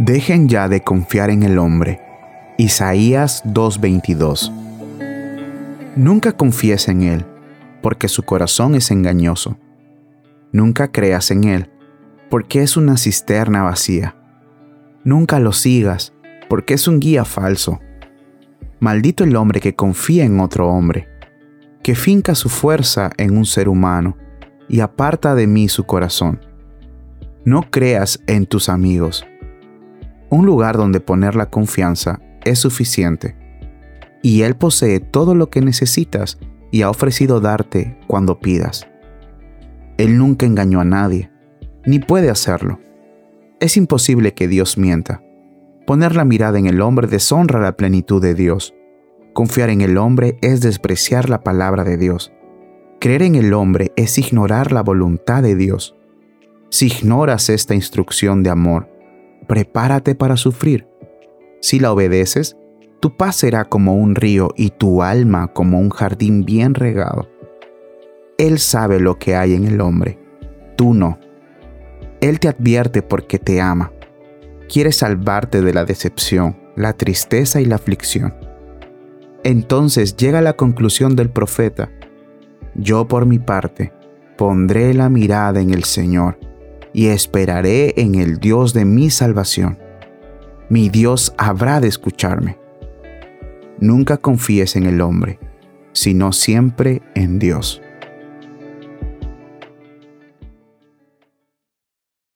Dejen ya de confiar en el hombre. Isaías 2:22 Nunca confíes en él, porque su corazón es engañoso. Nunca creas en él, porque es una cisterna vacía. Nunca lo sigas, porque es un guía falso. Maldito el hombre que confía en otro hombre, que finca su fuerza en un ser humano y aparta de mí su corazón. No creas en tus amigos. Un lugar donde poner la confianza es suficiente, y Él posee todo lo que necesitas y ha ofrecido darte cuando pidas. Él nunca engañó a nadie, ni puede hacerlo. Es imposible que Dios mienta. Poner la mirada en el hombre deshonra la plenitud de Dios. Confiar en el hombre es despreciar la palabra de Dios. Creer en el hombre es ignorar la voluntad de Dios. Si ignoras esta instrucción de amor, prepárate para sufrir. Si la obedeces, tu paz será como un río y tu alma como un jardín bien regado. Él sabe lo que hay en el hombre, tú no. Él te advierte porque te ama. Quiere salvarte de la decepción, la tristeza y la aflicción. Entonces llega la conclusión del profeta. Yo por mi parte pondré la mirada en el Señor y esperaré en el Dios de mi salvación. Mi Dios habrá de escucharme. Nunca confíes en el hombre, sino siempre en Dios.